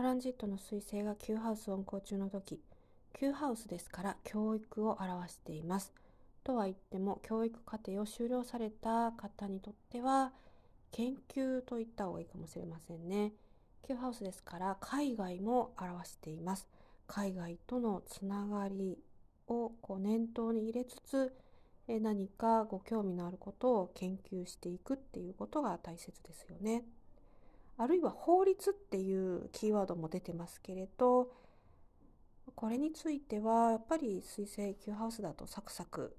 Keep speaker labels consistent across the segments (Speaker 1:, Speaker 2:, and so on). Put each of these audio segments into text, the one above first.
Speaker 1: トランジットの彗星が Q ハウス運行中の時 Q ハウスですから教育を表しています。とは言っても教育課程を修了された方にとっては研究と言った方がいいかもしれませんね。Q ハウスですから海外も表しています。海外とのつながりをこう念頭に入れつつ何かご興味のあることを研究していくっていうことが大切ですよね。あるいは法律っていうキーワードも出てますけれどこれについてはやっぱり水星 Q ハウスだとサクサク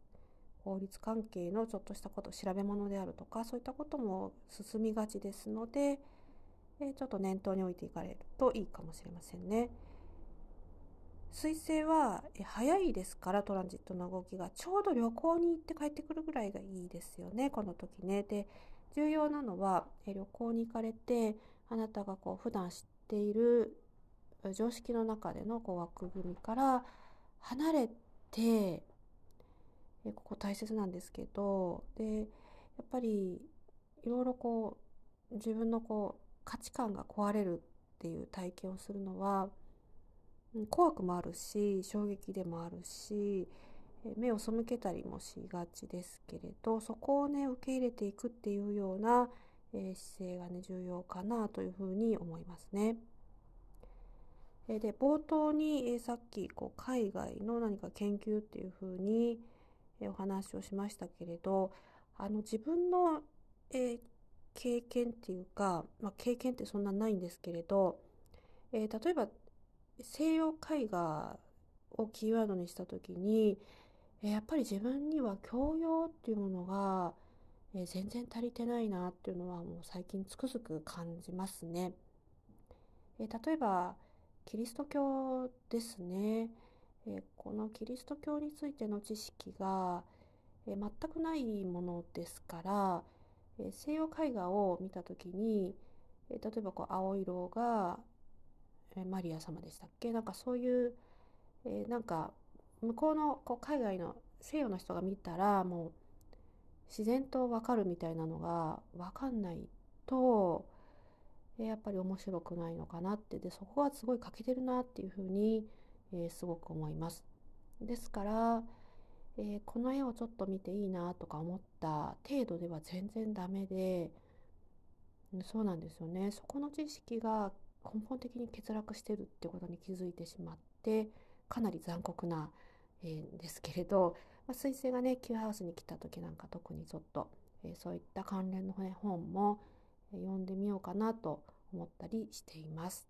Speaker 1: 法律関係のちょっとしたこと調べ物であるとかそういったことも進みがちですのでちょっと念頭に置いていかれるといいかもしれませんね。彗星は早いですからトランジットの動きがちょうど旅行に行って帰ってくるぐらいがいいですよねこの時ね。で重要なのは旅行に行かれてあなたがこう普段知っている常識の中でのこう枠組みから離れてここ大切なんですけどでやっぱりいろいろこう自分のこう価値観が壊れるっていう体験をするのは怖くもあるし衝撃でもあるし目を背けたりもしがちですけれどそこをね受け入れていくっていうような、え姿勢がね重要かなというふうに思いますね。えで冒頭に、えさっきこう海外の何か研究っていうふうに、えお話をしましたけれどあの自分の、え経験っていうか、まあ、経験ってそんなないんですけれど、え、例えば西洋絵画をキーワードにした時に、やっぱり自分には教養っていうものが、えー、全然足りてないなっていうのはもう最近つくづく感じますね。え例えばキリスト教ですね、えこのキリスト教についての知識が、え全くないものですからえ西洋絵画を見た時に、え例えばこう青色が、えマリア様でしたっけ？なんかそういう、えなんか向こうのこう海外の西洋の人が見たらもう自然と分かるみたいなのが分かんないと、やっぱり面白くないのかなってでそこはすごい欠けてるなっていうふうに、えー、すごく思います。ですから、えー、この絵をちょっと見ていいなとか思った程度では全然ダメでそうなんですよねそこの知識が根本的に欠落してるってことに気づいてしまってかなり残酷な、えー、ですけれど、まあ、彗星がね Q ハウスに来た時なんか特にちょっと、えー、そういった関連の、ね、本も、読んでみようかなと思ったりしています。